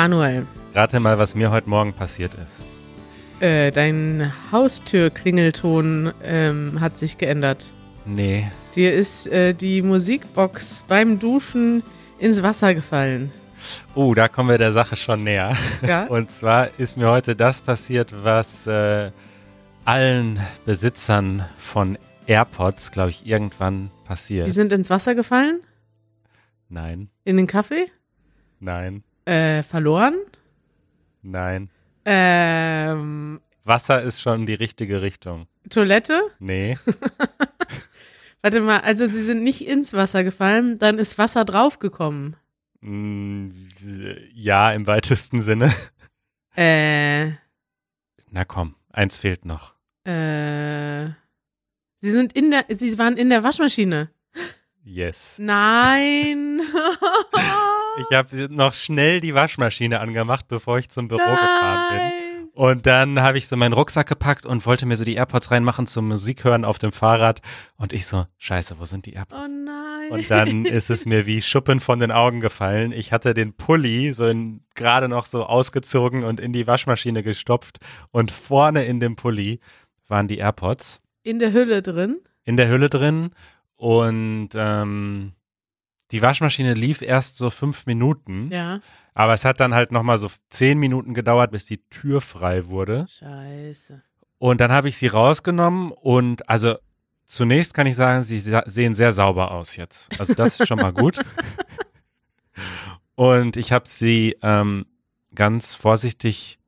Manuel, Rate mal, was mir heute Morgen passiert ist. äh, dein Haustürklingelton ähm, hat sich geändert. Nee, Dir ist äh, die Musikbox beim Duschen ins Wasser gefallen. Oh, da kommen wir der Sache schon näher. Ja? Und zwar ist mir heute das passiert, was äh, allen Besitzern von AirPods, glaube ich, irgendwann Die passiert. sind ins Wasser gefallen? Nein, In den Kaffee? nein, Äh, verloren? nein. Ähm, Wasser ist schon die richtige Richtung. Toilette? Nee, Warte mal, also sie sind nicht ins Wasser gefallen, dann ist Wasser draufgekommen. Mm, ja, im weitesten Sinne. Äh, Na komm, eins fehlt noch. äh, sie sind in der, sie waren in der Waschmaschine. Yes. Nein. Ich habe noch schnell die Waschmaschine angemacht, bevor ich zum Büro gefahren bin. Nein. Und dann habe ich so meinen Rucksack gepackt und wollte mir so die AirPods reinmachen zum Musik hören auf dem Fahrrad. Und ich so, scheiße, wo sind die Oh AirPods? nein. Und dann ist es mir wie Schuppen von den Augen gefallen. Ich hatte den Pulli so gerade noch so ausgezogen und in die Waschmaschine gestopft. Und vorne in dem Pulli waren die AirPods in der Hülle drin. in der Hülle drin. Und ähm, die Waschmaschine lief erst so fünf Minuten. Ja. Aber es hat dann halt nochmal so zehn Minuten gedauert, bis die Tür frei wurde. Scheiße. Und dann habe ich sie rausgenommen und also zunächst kann ich sagen, sie sehen sehr sauber aus jetzt. Also das ist schon mal gut. Und ich habe sie ähm, ganz vorsichtig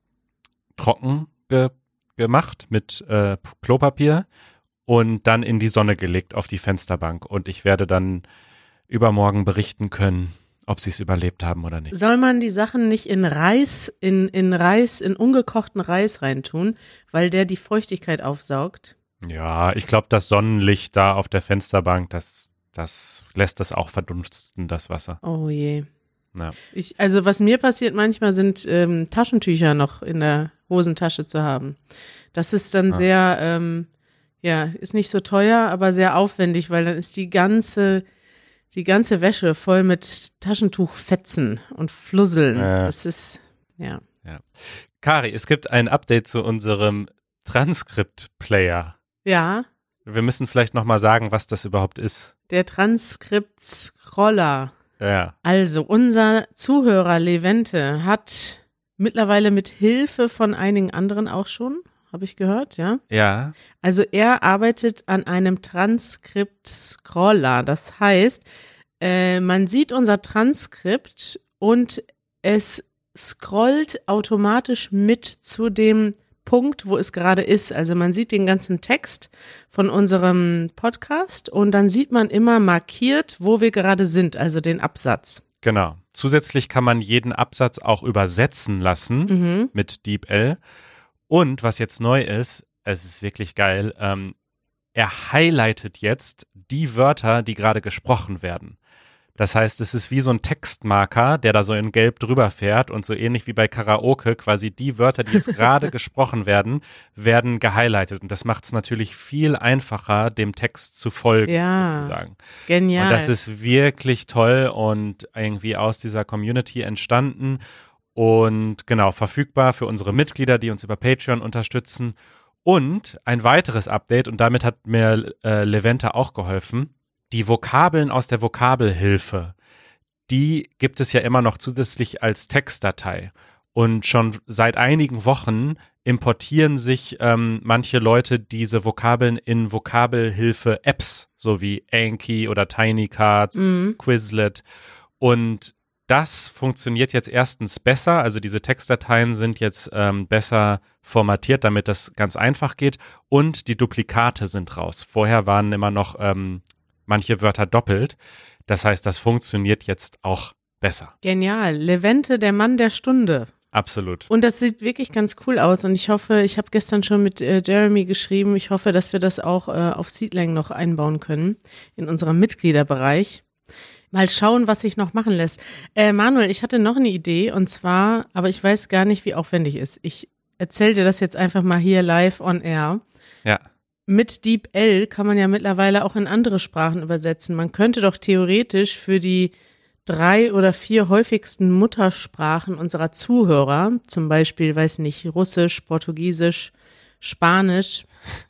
trocken ge gemacht mit äh, Klopapier und dann in die Sonne gelegt auf die Fensterbank. Und ich werde dann übermorgen berichten können, ob sie es überlebt haben oder nicht. Soll man die Sachen nicht in Reis, in, in Reis, in ungekochten Reis reintun, weil der die Feuchtigkeit aufsaugt? Ja, ich glaube, das Sonnenlicht da auf der Fensterbank, das, das lässt das auch verdunsten, das Wasser. Oh je. Ja. Ich, also was mir passiert manchmal sind ähm, Taschentücher noch in der Hosentasche zu haben. Das ist dann Ah. sehr, ähm, ja, ist nicht so teuer, aber sehr aufwendig, weil dann ist die ganze, die ganze Wäsche voll mit Taschentuchfetzen und Flusseln. Ja. Das ist, ja. Kari, es gibt ein Update zu unserem Transkript-Player. Ja, Wir müssen vielleicht nochmal sagen, was das überhaupt ist. der Transkript-Scroller. Ja. Also, unser Zuhörer Levente hat mittlerweile mit Hilfe von einigen anderen auch schon, habe ich gehört, ja. Ja. Also er arbeitet an einem Transkript-Scroller. Das heißt, äh, man sieht unser Transkript und es scrollt automatisch mit zu dem Punkt, wo es gerade ist. Also man sieht den ganzen Text von unserem Podcast und dann sieht man immer markiert, wo wir gerade sind, also den Absatz. Genau. Zusätzlich kann man jeden Absatz auch übersetzen lassen Mhm. mit DeepL. Und was jetzt neu ist, es ist wirklich geil, ähm, er highlightet jetzt die Wörter, die gerade gesprochen werden. Das heißt, es ist wie so ein Textmarker, der da so in Gelb drüber fährt und so ähnlich wie bei Karaoke quasi die Wörter, die jetzt gerade gesprochen werden, werden gehighlightet. Und das macht es natürlich viel einfacher, dem Text zu folgen, Ja. sozusagen. Genial. Und das ist wirklich toll und irgendwie aus dieser Community entstanden und genau verfügbar für unsere Mitglieder, die uns über Patreon unterstützen. Und ein weiteres Update, und damit hat mir äh, Levente auch geholfen, die Vokabeln aus der Vokabelhilfe, die gibt es ja immer noch zusätzlich als Textdatei. Und schon seit einigen Wochen importieren sich ähm, manche Leute diese Vokabeln in Vokabelhilfe-Apps, so wie Anki oder Tiny Cards, Mhm. Quizlet. Und das funktioniert jetzt erstens besser. Also diese Textdateien sind jetzt ähm, besser formatiert, damit das ganz einfach geht. Und die Duplikate sind raus. Vorher waren immer noch ähm, manche Wörter doppelt. Das heißt, das funktioniert jetzt auch besser. Genial. Levente, der Mann der Stunde. Absolut. Und das sieht wirklich ganz cool aus. Und ich hoffe, ich habe gestern schon mit äh, Jeremy geschrieben, ich hoffe, dass wir das auch äh, auf Seedlang noch einbauen können in unserem Mitgliederbereich. Mal schauen, was sich noch machen lässt. Äh, Manuel, ich hatte noch eine Idee und zwar, aber ich weiß gar nicht, wie aufwendig es ist. Ich erzähle dir das jetzt einfach mal hier live on air. Ja. Mit DeepL kann man ja mittlerweile auch in andere Sprachen übersetzen. Man könnte doch theoretisch für die drei oder vier häufigsten Muttersprachen unserer Zuhörer, zum Beispiel, weiß nicht, Russisch, Portugiesisch, Spanisch,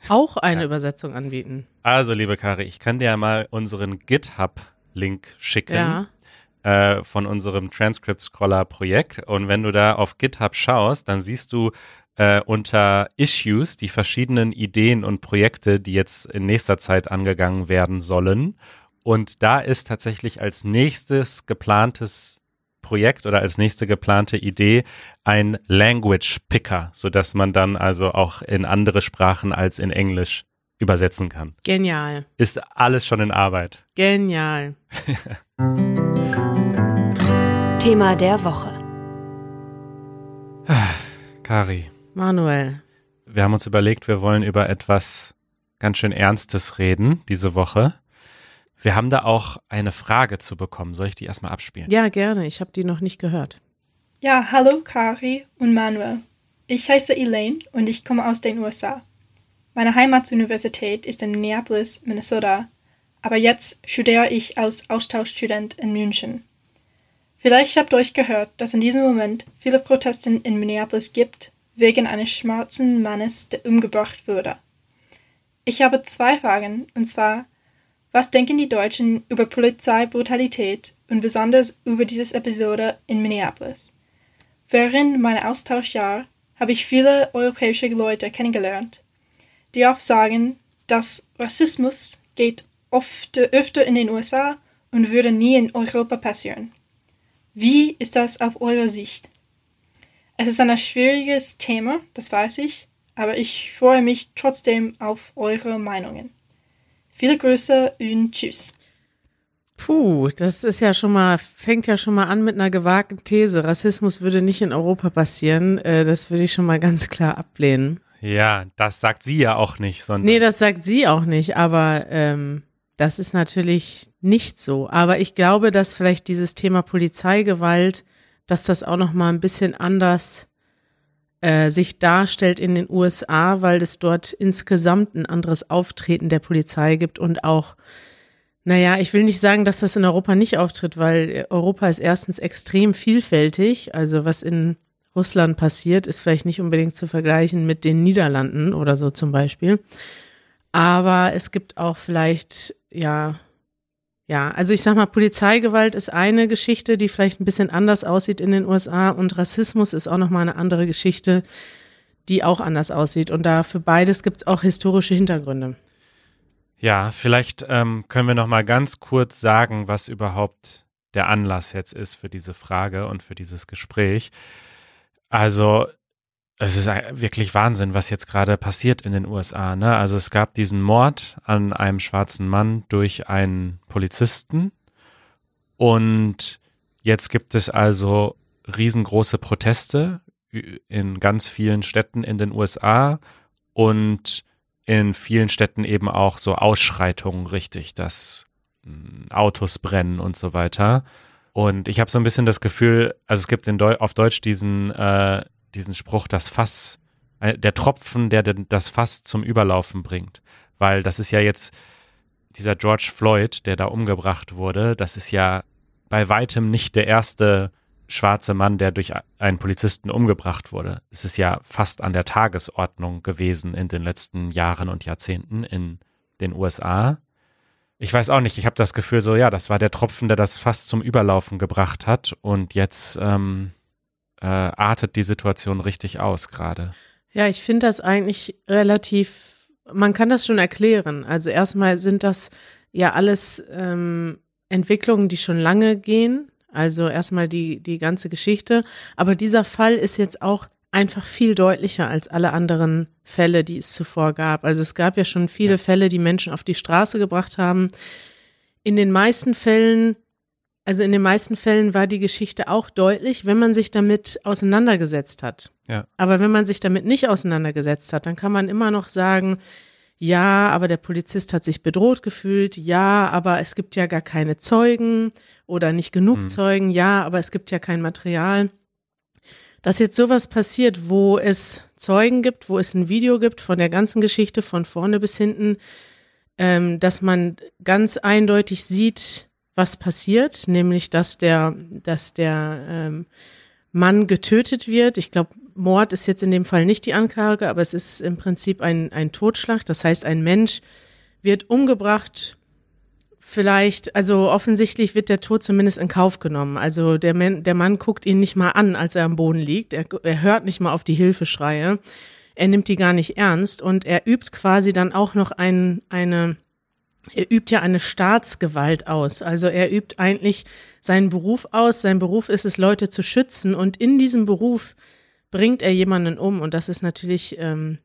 auch eine ja. Übersetzung anbieten. Also, liebe Kari, ich kann dir ja mal unseren GitHub-Link schicken. Ja. Äh, von unserem Transcript-Scroller-Projekt. Und wenn du da auf GitHub schaust, dann siehst du äh, unter Issues die verschiedenen Ideen und Projekte, die jetzt in nächster Zeit angegangen werden sollen. Und da ist tatsächlich als nächstes geplantes Projekt oder als nächste geplante Idee ein Language Picker, sodass man dann also auch in andere Sprachen als in Englisch übersetzen kann. Genial. Ist alles schon in Arbeit. Genial. Thema der Woche. Kari. Manuel. Wir haben uns überlegt, wir wollen über etwas ganz schön Ernstes reden diese Woche. Wir haben da auch eine Frage zu bekommen. Soll ich die erstmal abspielen? Ja, gerne. Ich habe die noch nicht gehört. Ja, hallo Kari und Manuel. Ich heiße Elaine und ich komme aus den USA. Meine Heimatsuniversität ist in Minneapolis, Minnesota, aber jetzt studiere ich als Austauschstudent in München. Vielleicht habt ihr euch gehört, dass in diesem Moment viele Proteste in Minneapolis gibt wegen eines schwarzen Mannes, der umgebracht wurde. Ich habe zwei Fragen, und zwar, was denken die Deutschen über Polizeibrutalität und besonders über diese Episode in Minneapolis? Während meinem Austauschjahr habe ich viele europäische Leute kennengelernt, die oft sagen, dass Rassismus geht oft öfter in den USA und würde nie in Europa passieren. Wie ist das auf eure Sicht? Es ist ein schwieriges Thema, das weiß ich, aber ich freue mich trotzdem auf eure Meinungen. Viele Grüße und tschüss. Puh, das ist ja schon mal, fängt ja schon mal an mit einer gewagten These. Rassismus würde nicht in Europa passieren. Äh, das würde ich schon mal ganz klar ablehnen. Ja, das sagt sie ja auch nicht, sondern. Nee, das sagt sie auch nicht, aber ähm, das ist natürlich nicht so. Aber ich glaube, dass vielleicht dieses Thema Polizeigewalt dass das auch noch mal ein bisschen anders äh, sich darstellt in den USA, weil es dort insgesamt ein anderes Auftreten der Polizei gibt und auch naja, ich will nicht sagen, dass das in Europa nicht auftritt, weil Europa ist erstens extrem vielfältig. Also was in Russland passiert, ist vielleicht nicht unbedingt zu vergleichen mit den Niederlanden oder so zum Beispiel. Aber es gibt auch vielleicht, ja, ja, also ich sag mal, Polizeigewalt ist eine Geschichte, die vielleicht ein bisschen anders aussieht in den USA und Rassismus ist auch nochmal eine andere Geschichte, die auch anders aussieht. Und da für beides gibt es auch historische Hintergründe. Ja, vielleicht ähm, können wir nochmal ganz kurz sagen, was überhaupt der Anlass jetzt ist für diese Frage und für dieses Gespräch. Also es ist wirklich Wahnsinn, was jetzt gerade passiert in den USA. Ne? Also es gab diesen Mord an einem schwarzen Mann durch einen Polizisten und jetzt gibt es also riesengroße Proteste in ganz vielen Städten in den USA und in vielen Städten eben auch so Ausschreitungen richtig, dass hm, Autos brennen und so weiter. Und ich habe so ein bisschen das Gefühl, also es gibt in Deu auf Deutsch diesen äh, diesen Spruch, das Fass, äh, der Tropfen, der das Fass zum Überlaufen bringt. Weil das ist ja jetzt dieser George Floyd, der da umgebracht wurde, das ist ja bei weitem nicht der erste schwarze Mann, der durch einen Polizisten umgebracht wurde. Es ist ja fast an der Tagesordnung gewesen in den letzten Jahren und Jahrzehnten in den USA. Ich weiß auch nicht, ich habe das Gefühl so, ja, das war der Tropfen, der das fast zum Überlaufen gebracht hat und jetzt ähm, äh, artet die Situation richtig aus gerade. Ja, ich finde das eigentlich relativ, man kann das schon erklären. Also erstmal sind das ja alles ähm, Entwicklungen, die schon lange gehen. Also erstmal die, die ganze Geschichte. Aber dieser Fall ist jetzt auch einfach viel deutlicher als alle anderen Fälle, die es zuvor gab. Also es gab ja schon viele ja. Fälle, die Menschen auf die Straße gebracht haben. In den meisten Fällen also in den meisten Fällen war die Geschichte auch deutlich, wenn man sich damit auseinandergesetzt hat. Ja. Aber wenn man sich damit nicht auseinandergesetzt hat, dann kann man immer noch sagen, ja, aber der Polizist hat sich bedroht gefühlt, ja, aber es gibt ja gar keine Zeugen oder nicht genug hm. Zeugen, ja, aber es gibt ja kein Material. Dass jetzt sowas passiert, wo es Zeugen gibt, wo es ein Video gibt von der ganzen Geschichte von vorne bis hinten, ähm, dass man ganz eindeutig sieht, was passiert, nämlich dass der, dass der ähm, Mann getötet wird. Ich glaube, Mord ist jetzt in dem Fall nicht die Anklage, aber es ist im Prinzip ein, ein Totschlag. Das heißt, ein Mensch wird umgebracht. Vielleicht, also offensichtlich wird der Tod zumindest in Kauf genommen. Also der, Man, der Mann guckt ihn nicht mal an, als er am Boden liegt. Er, er hört nicht mal auf die Hilfeschreie. Er nimmt die gar nicht ernst und er übt quasi dann auch noch ein, eine, er übt ja eine Staatsgewalt aus. Also er übt eigentlich seinen Beruf aus. Sein Beruf ist es, Leute zu schützen. Und in diesem Beruf bringt er jemanden um. Und das ist natürlich ähm,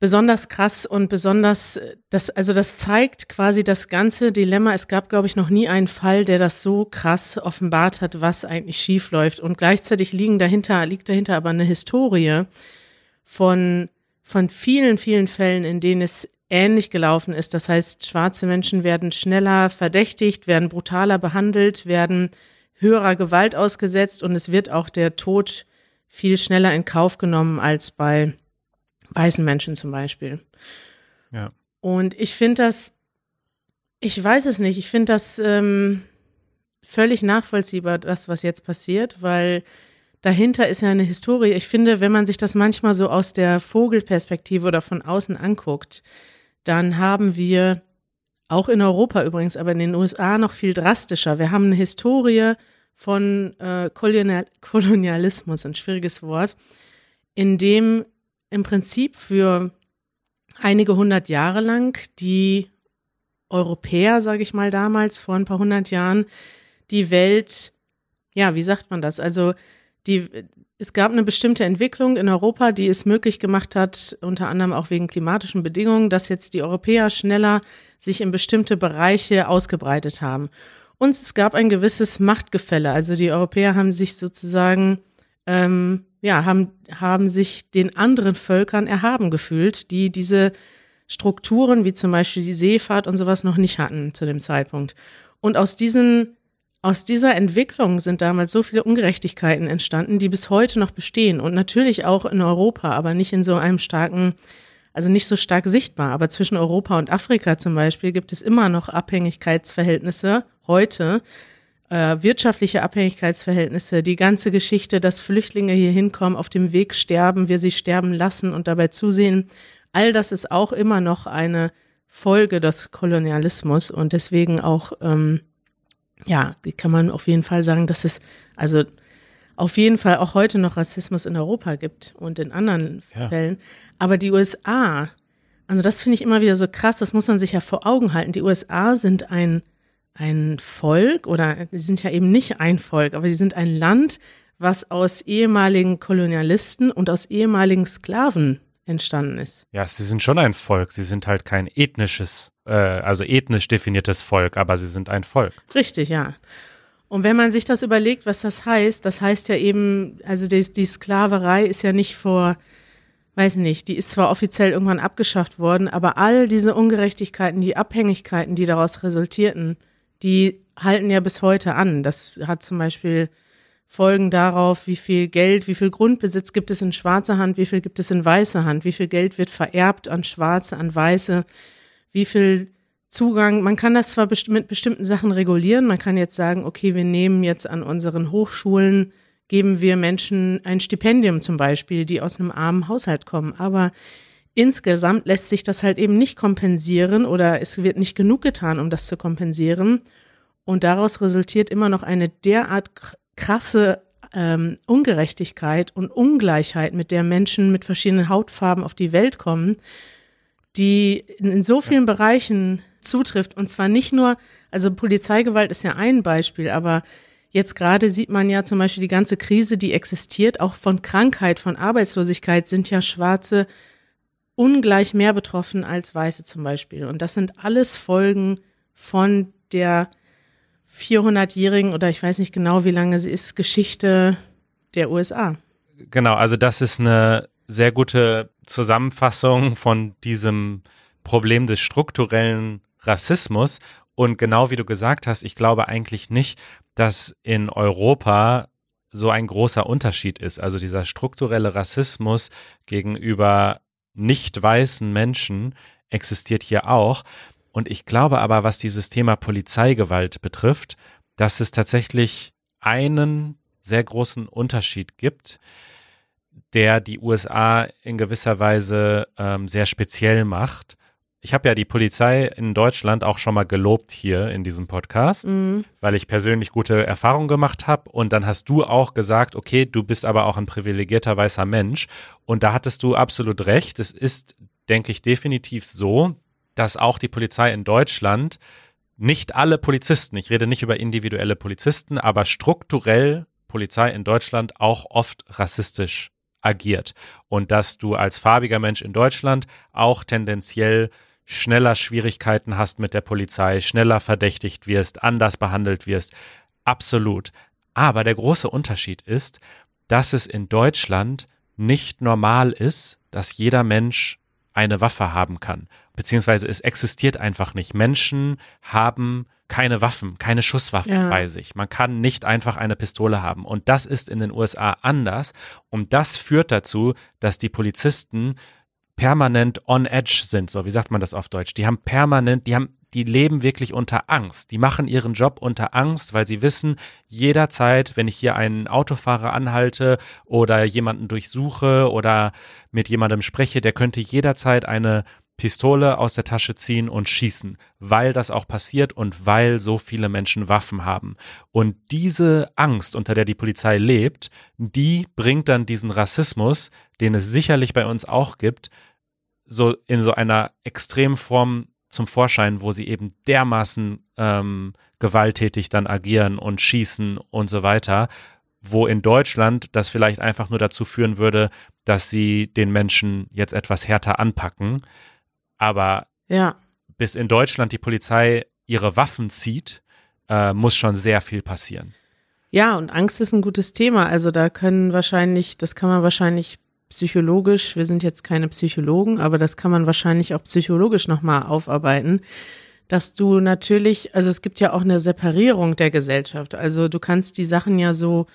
besonders krass und besonders, das, also das zeigt quasi das ganze Dilemma. Es gab, glaube ich, noch nie einen Fall, der das so krass offenbart hat, was eigentlich schief läuft. Und gleichzeitig liegen dahinter, liegt dahinter aber eine Historie von, von vielen, vielen Fällen, in denen es ähnlich gelaufen ist. Das heißt, schwarze Menschen werden schneller verdächtigt, werden brutaler behandelt, werden höherer Gewalt ausgesetzt und es wird auch der Tod viel schneller in Kauf genommen als bei weißen Menschen zum Beispiel. Ja. Und ich finde das, ich weiß es nicht, ich finde das ähm, völlig nachvollziehbar, das, was jetzt passiert, weil dahinter ist ja eine Historie. Ich finde, wenn man sich das manchmal so aus der Vogelperspektive oder von außen anguckt, dann haben wir auch in Europa übrigens, aber in den USA noch viel drastischer. Wir haben eine Historie von äh, Kolonial Kolonialismus, ein schwieriges Wort, in dem im Prinzip für einige hundert Jahre lang die Europäer, sage ich mal damals, vor ein paar hundert Jahren, die Welt, ja, wie sagt man das? Also die, es gab eine bestimmte Entwicklung in Europa, die es möglich gemacht hat, unter anderem auch wegen klimatischen Bedingungen, dass jetzt die Europäer schneller sich in bestimmte Bereiche ausgebreitet haben. Und es gab ein gewisses Machtgefälle. Also die Europäer haben sich sozusagen, ähm, ja, haben, haben sich den anderen Völkern erhaben gefühlt, die diese Strukturen, wie zum Beispiel die Seefahrt und sowas, noch nicht hatten zu dem Zeitpunkt. Und aus diesen aus dieser Entwicklung sind damals so viele Ungerechtigkeiten entstanden, die bis heute noch bestehen und natürlich auch in Europa, aber nicht in so einem starken, also nicht so stark sichtbar. Aber zwischen Europa und Afrika zum Beispiel gibt es immer noch Abhängigkeitsverhältnisse heute, äh, wirtschaftliche Abhängigkeitsverhältnisse, die ganze Geschichte, dass Flüchtlinge hier hinkommen, auf dem Weg sterben, wir sie sterben lassen und dabei zusehen. All das ist auch immer noch eine Folge des Kolonialismus und deswegen auch ähm, ja, kann man auf jeden Fall sagen, dass es also auf jeden Fall auch heute noch Rassismus in Europa gibt und in anderen ja. Fällen. Aber die USA, also das finde ich immer wieder so krass, das muss man sich ja vor Augen halten. Die USA sind ein, ein Volk oder sie sind ja eben nicht ein Volk, aber sie sind ein Land, was aus ehemaligen Kolonialisten und aus ehemaligen Sklaven entstanden ist. Ja, sie sind schon ein Volk. Sie sind halt kein ethnisches, äh, also ethnisch definiertes Volk, aber sie sind ein Volk. Richtig, ja. Und wenn man sich das überlegt, was das heißt, das heißt ja eben, also die, die Sklaverei ist ja nicht vor, weiß nicht, die ist zwar offiziell irgendwann abgeschafft worden, aber all diese Ungerechtigkeiten, die Abhängigkeiten, die daraus resultierten, die halten ja bis heute an. Das hat zum Beispiel Folgen darauf, wie viel Geld, wie viel Grundbesitz gibt es in schwarzer Hand, wie viel gibt es in weißer Hand, wie viel Geld wird vererbt an Schwarze, an Weiße, wie viel Zugang, man kann das zwar best mit bestimmten Sachen regulieren, man kann jetzt sagen, okay, wir nehmen jetzt an unseren Hochschulen, geben wir Menschen ein Stipendium zum Beispiel, die aus einem armen Haushalt kommen, aber insgesamt lässt sich das halt eben nicht kompensieren oder es wird nicht genug getan, um das zu kompensieren. Und daraus resultiert immer noch eine derart krasse ähm, Ungerechtigkeit und Ungleichheit, mit der Menschen mit verschiedenen Hautfarben auf die Welt kommen, die in, in so vielen ja. Bereichen zutrifft. Und zwar nicht nur, also Polizeigewalt ist ja ein Beispiel, aber jetzt gerade sieht man ja zum Beispiel die ganze Krise, die existiert, auch von Krankheit, von Arbeitslosigkeit sind ja Schwarze ungleich mehr betroffen als Weiße zum Beispiel. Und das sind alles Folgen von der 400-jährigen oder ich weiß nicht genau, wie lange sie ist, Geschichte der USA. Genau, also das ist eine sehr gute Zusammenfassung von diesem Problem des strukturellen Rassismus. Und genau wie du gesagt hast, ich glaube eigentlich nicht, dass in Europa so ein großer Unterschied ist. Also dieser strukturelle Rassismus gegenüber nicht weißen Menschen existiert hier auch. Und ich glaube aber, was dieses Thema Polizeigewalt betrifft, dass es tatsächlich einen sehr großen Unterschied gibt, der die USA in gewisser Weise ähm, sehr speziell macht. Ich habe ja die Polizei in Deutschland auch schon mal gelobt hier in diesem Podcast, Mhm. weil ich persönlich gute Erfahrungen gemacht habe. Und dann hast du auch gesagt, okay, du bist aber auch ein privilegierter weißer Mensch. Und da hattest du absolut recht. Es ist, denke ich, definitiv so, dass auch die Polizei in Deutschland nicht alle Polizisten, ich rede nicht über individuelle Polizisten, aber strukturell Polizei in Deutschland auch oft rassistisch agiert. Und dass du als farbiger Mensch in Deutschland auch tendenziell schneller Schwierigkeiten hast mit der Polizei, schneller verdächtigt wirst, anders behandelt wirst. Absolut. Aber der große Unterschied ist, dass es in Deutschland nicht normal ist, dass jeder Mensch eine Waffe haben kann. Beziehungsweise es existiert einfach nicht. Menschen haben keine Waffen, keine Schusswaffen Ja. bei sich. Man kann nicht einfach eine Pistole haben. Und das ist in den USA anders. Und das führt dazu, dass die Polizisten permanent on edge sind, so wie sagt man das auf Deutsch. Die haben permanent, die haben, die leben wirklich unter Angst. Die machen ihren Job unter Angst, weil sie wissen, jederzeit, wenn ich hier einen Autofahrer anhalte oder jemanden durchsuche oder mit jemandem spreche, der könnte jederzeit eine Pistole aus der Tasche ziehen und schießen, weil das auch passiert und weil so viele Menschen Waffen haben. Und diese Angst, unter der die Polizei lebt, die bringt dann diesen Rassismus, den es sicherlich bei uns auch gibt, so in so einer Extremform zum Vorschein, wo sie eben dermaßen ähm, gewalttätig dann agieren und schießen und so weiter, wo in Deutschland das vielleicht einfach nur dazu führen würde, dass sie den Menschen jetzt etwas härter anpacken. Aber Ja. bis in Deutschland die Polizei ihre Waffen zieht, äh, muss schon sehr viel passieren. Ja, und Angst ist ein gutes Thema. Also da können wahrscheinlich, das kann man wahrscheinlich psychologisch, wir sind jetzt keine Psychologen, aber das kann man wahrscheinlich auch psychologisch nochmal aufarbeiten, dass du natürlich, also es gibt ja auch eine Separierung der Gesellschaft. Also du kannst die Sachen ja so,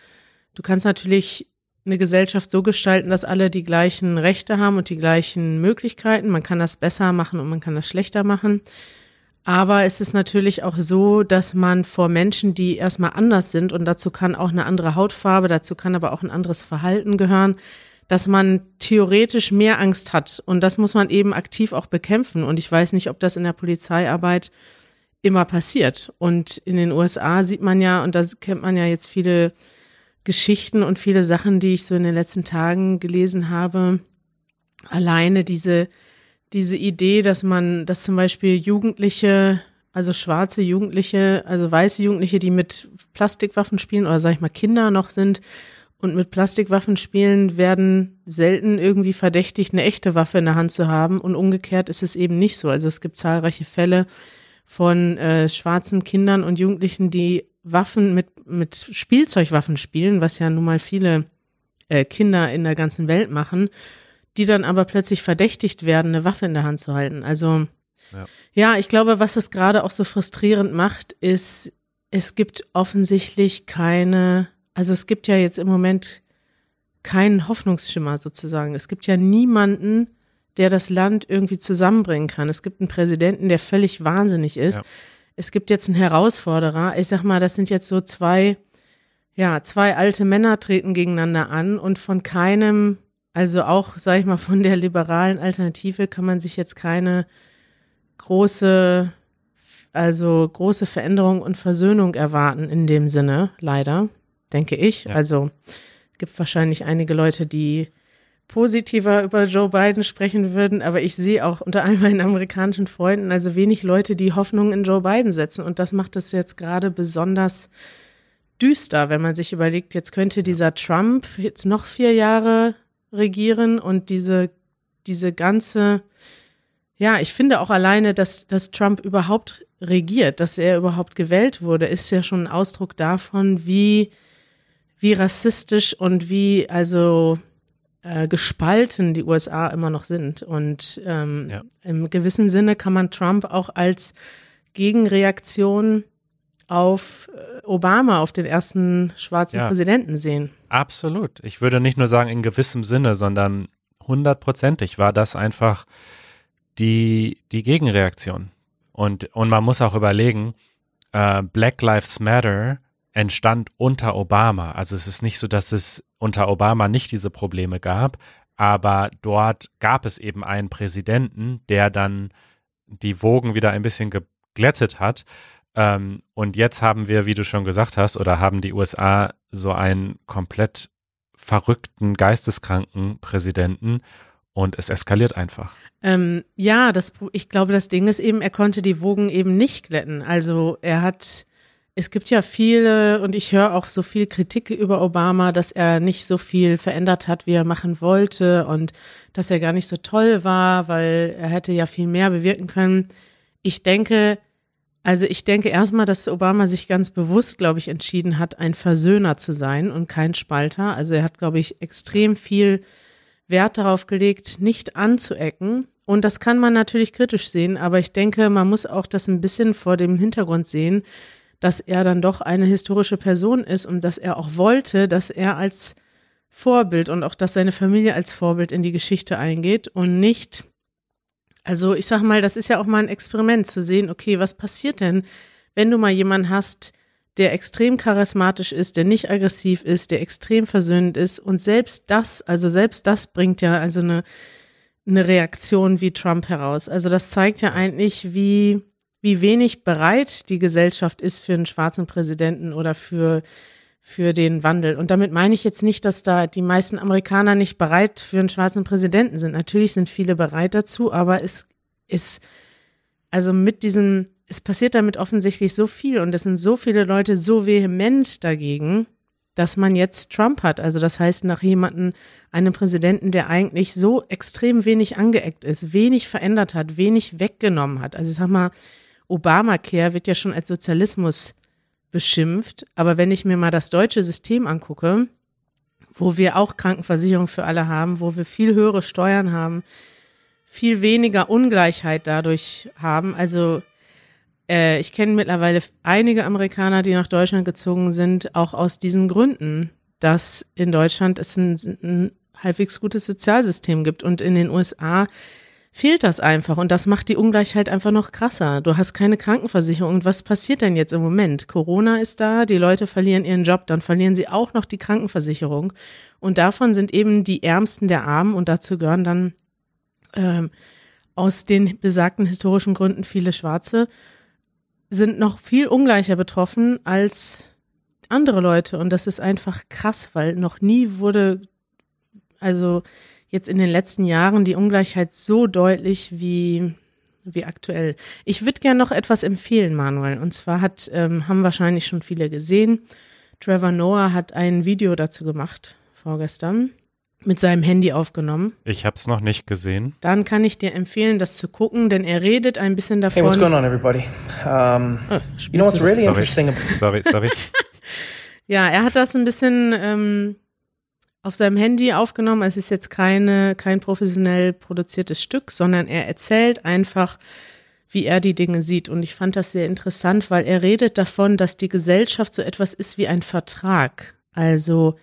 du kannst natürlich eine Gesellschaft so gestalten, dass alle die gleichen Rechte haben und die gleichen Möglichkeiten. Man kann das besser machen und man kann das schlechter machen. Aber es ist natürlich auch so, dass man vor Menschen, die erstmal anders sind, und dazu kann auch eine andere Hautfarbe, dazu kann aber auch ein anderes Verhalten gehören, dass man theoretisch mehr Angst hat. Und das muss man eben aktiv auch bekämpfen. Und ich weiß nicht, ob das in der Polizeiarbeit immer passiert. Und in den USA sieht man ja, und da kennt man ja jetzt viele Geschichten und viele Sachen, die ich so in den letzten Tagen gelesen habe. Alleine diese, diese Idee, dass man, dass zum Beispiel Jugendliche, also schwarze Jugendliche, also weiße Jugendliche, die mit Plastikwaffen spielen oder sag ich mal Kinder noch sind und mit Plastikwaffen spielen, werden selten irgendwie verdächtigt, eine echte Waffe in der Hand zu haben. Und umgekehrt ist es eben nicht so. Also es gibt zahlreiche Fälle von äh, schwarzen Kindern und Jugendlichen, die Waffen mit, mit Spielzeugwaffen spielen, was ja nun mal viele äh, Kinder in der ganzen Welt machen, die dann aber plötzlich verdächtigt werden, eine Waffe in der Hand zu halten. Also Ja. ja, ich glaube, was es gerade auch so frustrierend macht, ist, es gibt offensichtlich keine, also es gibt ja jetzt im Moment keinen Hoffnungsschimmer sozusagen. Es gibt ja niemanden, der das Land irgendwie zusammenbringen kann. Es gibt einen Präsidenten, der völlig wahnsinnig ist. Ja. Es gibt jetzt einen Herausforderer. Ich sag mal, das sind jetzt so zwei, ja, zwei alte Männer treten gegeneinander an und von keinem, also auch, sag ich mal, von der liberalen Alternative kann man sich jetzt keine große, also große Veränderung und Versöhnung erwarten in dem Sinne, leider, denke ich. Ja. Also es gibt wahrscheinlich einige Leute, die positiver über Joe Biden sprechen würden, aber ich sehe auch unter all meinen amerikanischen Freunden also wenig Leute, die Hoffnung in Joe Biden setzen und das macht es jetzt gerade besonders düster, wenn man sich überlegt, jetzt könnte dieser Trump jetzt noch vier Jahre regieren und diese, diese ganze, ja, ich finde auch alleine, dass, dass Trump überhaupt regiert, dass er überhaupt gewählt wurde, ist ja schon ein Ausdruck davon, wie, wie rassistisch und wie, also, äh, gespalten die USA immer noch sind. Und ähm, Ja. im gewissen Sinne kann man Trump auch als Gegenreaktion auf äh, Obama, auf den ersten schwarzen Ja. Präsidenten sehen. Absolut. Ich würde nicht nur sagen in gewissem Sinne, sondern hundertprozentig war das einfach die, die Gegenreaktion. Und, und man muss auch überlegen, äh, Black Lives Matter entstand unter Obama. Also es ist nicht so, dass es unter Obama nicht diese Probleme gab, aber dort gab es eben einen Präsidenten, der dann die Wogen wieder ein bisschen geglättet hat. Ähm, und jetzt haben wir, wie du schon gesagt hast, oder haben die USA so einen komplett verrückten, geisteskranken Präsidenten und es eskaliert einfach. Ähm, ja, das, ich glaube, das Ding ist eben, er konnte die Wogen eben nicht glätten. Also er hat, es gibt ja viele, und ich höre auch so viel Kritik über Obama, dass er nicht so viel verändert hat, wie er machen wollte und dass er gar nicht so toll war, weil er hätte ja viel mehr bewirken können. Ich denke, also ich denke erstmal, dass Obama sich ganz bewusst, glaube ich, entschieden hat, ein Versöhner zu sein und kein Spalter. Also er hat, glaube ich, extrem viel Wert darauf gelegt, nicht anzuecken. Und das kann man natürlich kritisch sehen, aber ich denke, man muss auch das ein bisschen vor dem Hintergrund sehen, dass er dann doch eine historische Person ist und dass er auch wollte, dass er als Vorbild und auch, dass seine Familie als Vorbild in die Geschichte eingeht und nicht also ich sag mal, das ist ja auch mal ein Experiment zu sehen, okay, was passiert denn, wenn du mal jemanden hast, der extrem charismatisch ist, der nicht aggressiv ist, der extrem versöhnend ist und selbst das, also selbst das bringt ja also eine, eine Reaktion wie Trump heraus. Also das zeigt ja eigentlich, wie, wie wenig bereit die Gesellschaft ist für einen schwarzen Präsidenten oder für für den Wandel. Und damit meine ich jetzt nicht, dass da die meisten Amerikaner nicht bereit für einen schwarzen Präsidenten sind. Natürlich sind viele bereit dazu, aber es ist, also mit diesem, es passiert damit offensichtlich so viel und es sind so viele Leute so vehement dagegen, dass man jetzt Trump hat. Also das heißt, nach jemanden, einem Präsidenten, der eigentlich so extrem wenig angeeckt ist, wenig verändert hat, wenig weggenommen hat. Also ich sag mal, Obamacare wird ja schon als Sozialismus beschimpft. Aber wenn ich mir mal das deutsche System angucke, wo wir auch Krankenversicherung für alle haben, wo wir viel höhere Steuern haben, viel weniger Ungleichheit dadurch haben. Also äh, ich kenne mittlerweile einige Amerikaner, die nach Deutschland gezogen sind, auch aus diesen Gründen, dass in Deutschland es ein, ein halbwegs gutes Sozialsystem gibt und in den USA fehlt das einfach und das macht die Ungleichheit einfach noch krasser. Du hast keine Krankenversicherung und was passiert denn jetzt im Moment? Corona ist da, die Leute verlieren ihren Job, dann verlieren sie auch noch die Krankenversicherung und davon sind eben die Ärmsten der Armen und dazu gehören dann ähm, aus den besagten historischen Gründen viele Schwarze, sind noch viel ungleicher betroffen als andere Leute und das ist einfach krass, weil noch nie wurde, also jetzt in den letzten Jahren die Ungleichheit so deutlich wie, wie aktuell. Ich würde gerne noch etwas empfehlen, Manuel. Und zwar hat, ähm, haben wahrscheinlich schon viele gesehen, Trevor Noah hat ein Video dazu gemacht, vorgestern, mit seinem Handy aufgenommen. Ich habe es noch nicht gesehen. Dann kann ich dir empfehlen, das zu gucken, denn er redet ein bisschen davon. Hey, what's going on, everybody? Um, oh, you know what's really sorry. interesting? sorry, sorry. ja, er hat das ein bisschen ähm, auf seinem Handy aufgenommen. Es ist jetzt keine, kein professionell produziertes Stück, sondern er erzählt einfach, wie er die Dinge sieht. Und ich fand das sehr interessant, weil er redet davon, dass die Gesellschaft so etwas ist wie ein Vertrag. Also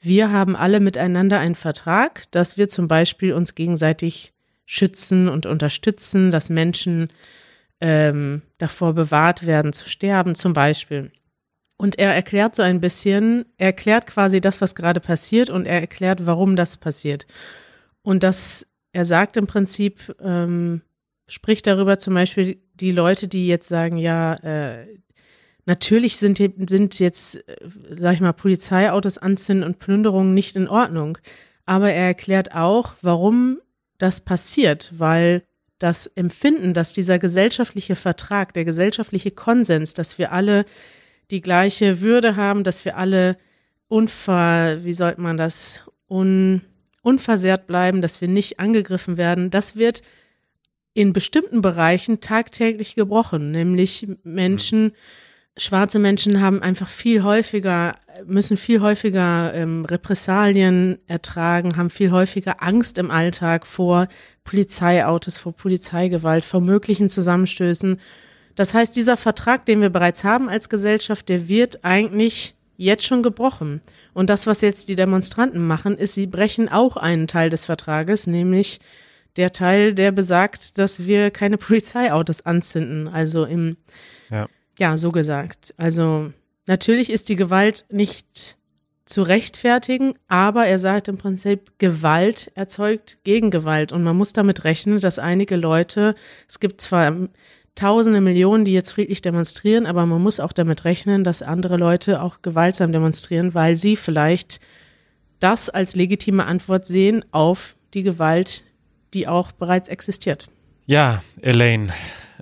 wir haben alle miteinander einen Vertrag, dass wir zum Beispiel uns gegenseitig schützen und unterstützen, dass Menschen ähm, davor bewahrt werden zu sterben, zum Beispiel. Und er erklärt so ein bisschen, er erklärt quasi das, was gerade passiert und er erklärt, warum das passiert. Und das, er sagt im Prinzip, ähm, spricht darüber zum Beispiel die Leute, die jetzt sagen, ja, äh, natürlich sind, sind jetzt, äh, sag ich mal, Polizeiautos anzünden und Plünderungen nicht in Ordnung. Aber er erklärt auch, warum das passiert, weil das Empfinden, dass dieser gesellschaftliche Vertrag, der gesellschaftliche Konsens, dass wir alle die gleiche Würde haben, dass wir alle unver, wie sollte man das, un, unversehrt bleiben, dass wir nicht angegriffen werden, das wird in bestimmten Bereichen tagtäglich gebrochen, nämlich Menschen, schwarze Menschen haben einfach viel häufiger, müssen viel häufiger ähm, Repressalien ertragen, haben viel häufiger Angst im Alltag vor Polizeiautos, vor Polizeigewalt, vor möglichen Zusammenstößen das heißt, dieser Vertrag, den wir bereits haben als Gesellschaft, der wird eigentlich jetzt schon gebrochen. Und das, was jetzt die Demonstranten machen, ist, sie brechen auch einen Teil des Vertrages, nämlich der Teil, der besagt, dass wir keine Polizeiautos anzünden. Also im, ja, ja so gesagt. Also natürlich ist die Gewalt nicht zu rechtfertigen, aber er sagt im Prinzip, Gewalt erzeugt Gegengewalt und man muss damit rechnen, dass einige Leute, es gibt zwar Tausende, Millionen, die jetzt friedlich demonstrieren, aber man muss auch damit rechnen, dass andere Leute auch gewaltsam demonstrieren, weil sie vielleicht das als legitime Antwort sehen auf die Gewalt, die auch bereits existiert. Ja, Elaine,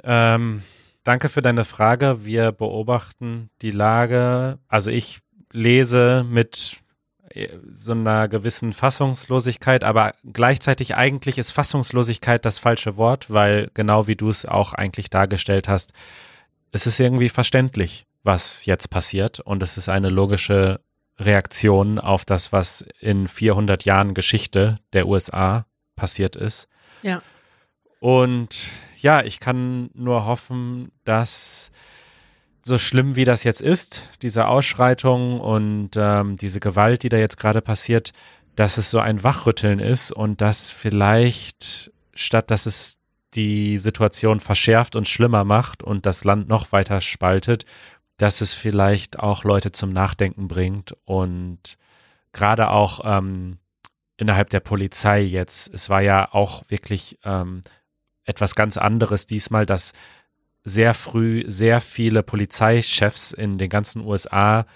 ähm, danke für deine Frage. Wir beobachten die Lage. Also ich lese mit so einer gewissen Fassungslosigkeit, aber gleichzeitig eigentlich ist Fassungslosigkeit das falsche Wort, weil genau wie du es auch eigentlich dargestellt hast, es ist irgendwie verständlich, was jetzt passiert und es ist eine logische Reaktion auf das, was in 400 Jahren Geschichte der USA passiert ist. Ja. Und ja, ich kann nur hoffen, dass so schlimm wie das jetzt ist, diese Ausschreitung und ähm, diese Gewalt, die da jetzt gerade passiert, dass es so ein Wachrütteln ist und dass vielleicht statt dass es die Situation verschärft und schlimmer macht und das Land noch weiter spaltet, dass es vielleicht auch Leute zum Nachdenken bringt und gerade auch ähm, innerhalb der Polizei jetzt, es war ja auch wirklich ähm, etwas ganz anderes diesmal, dass sehr früh sehr viele Polizeichefs in den ganzen USA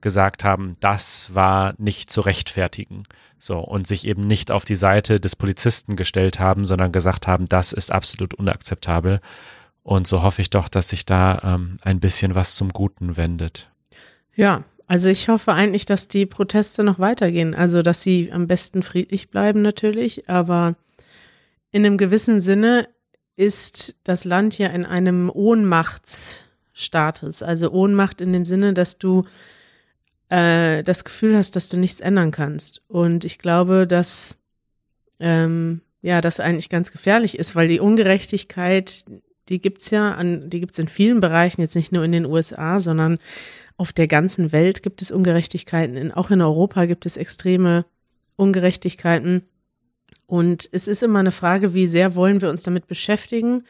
gesagt haben, das war nicht zu rechtfertigen. So, und sich eben nicht auf die Seite des Polizisten gestellt haben, sondern gesagt haben, das ist absolut unakzeptabel. Und so hoffe ich doch, dass sich da ähm, ein bisschen was zum Guten wendet. Ja, also ich hoffe eigentlich, dass die Proteste noch weitergehen. Also, dass sie am besten friedlich bleiben natürlich, aber in einem gewissen Sinne ist das Land ja in einem Ohnmachtsstatus. Also Ohnmacht in dem Sinne, dass du äh, das Gefühl hast, dass du nichts ändern kannst. Und ich glaube, dass ähm, ja, das eigentlich ganz gefährlich ist, weil die Ungerechtigkeit, die gibt's ja an, die gibt's in vielen Bereichen, jetzt nicht nur in den USA, sondern auf der ganzen Welt gibt es Ungerechtigkeiten. In, auch in Europa gibt es extreme Ungerechtigkeiten. Und es ist immer eine Frage, wie sehr wollen wir uns damit beschäftigen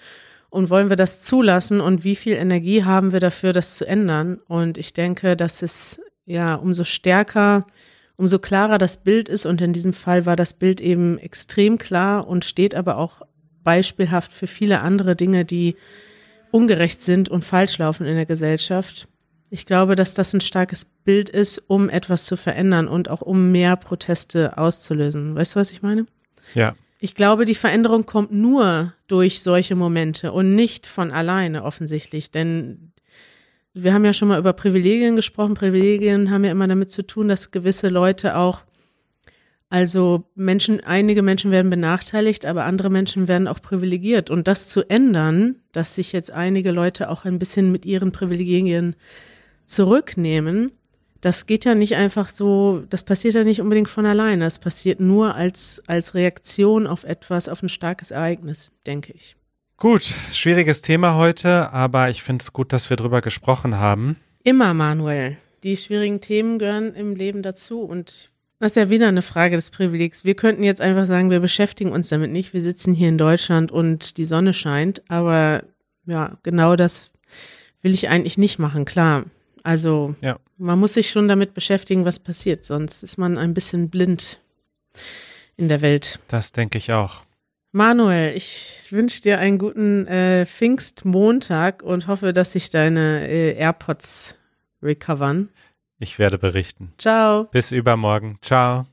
und wollen wir das zulassen und wie viel Energie haben wir dafür, das zu ändern. Und ich denke, dass es ja umso stärker, umso klarer das Bild ist. Und in diesem Fall war das Bild eben extrem klar und steht aber auch beispielhaft für viele andere Dinge, die ungerecht sind und falsch laufen in der Gesellschaft. Ich glaube, dass das ein starkes Bild ist, um etwas zu verändern und auch um mehr Proteste auszulösen. Weißt du, was ich meine? Ja. Ich glaube, die Veränderung kommt nur durch solche Momente und nicht von alleine offensichtlich, denn wir haben ja schon mal über Privilegien gesprochen. Privilegien haben ja immer damit zu tun, dass gewisse Leute auch also Menschen, einige Menschen werden benachteiligt, aber andere Menschen werden auch privilegiert. Und das zu ändern, dass sich jetzt einige Leute auch ein bisschen mit ihren Privilegien zurücknehmen, das geht ja nicht einfach so, das passiert ja nicht unbedingt von alleine. Das passiert nur als, als Reaktion auf etwas, auf ein starkes Ereignis, denke ich. Gut, schwieriges Thema heute, aber ich finde es gut, dass wir drüber gesprochen haben. Immer, Manuel. Die schwierigen Themen gehören im Leben dazu und das ist ja wieder eine Frage des Privilegs. Wir könnten jetzt einfach sagen, wir beschäftigen uns damit nicht. Wir sitzen hier in Deutschland und die Sonne scheint. Aber ja, genau das will ich eigentlich nicht machen, klar. Also ja. man muss sich schon damit beschäftigen, was passiert. Sonst ist man ein bisschen blind in der Welt. Das denke ich auch. Manuel, ich wünsche dir einen guten äh, Pfingstmontag und hoffe, dass sich deine äh, AirPods recovern. Ich werde berichten. Ciao. Bis übermorgen. Ciao.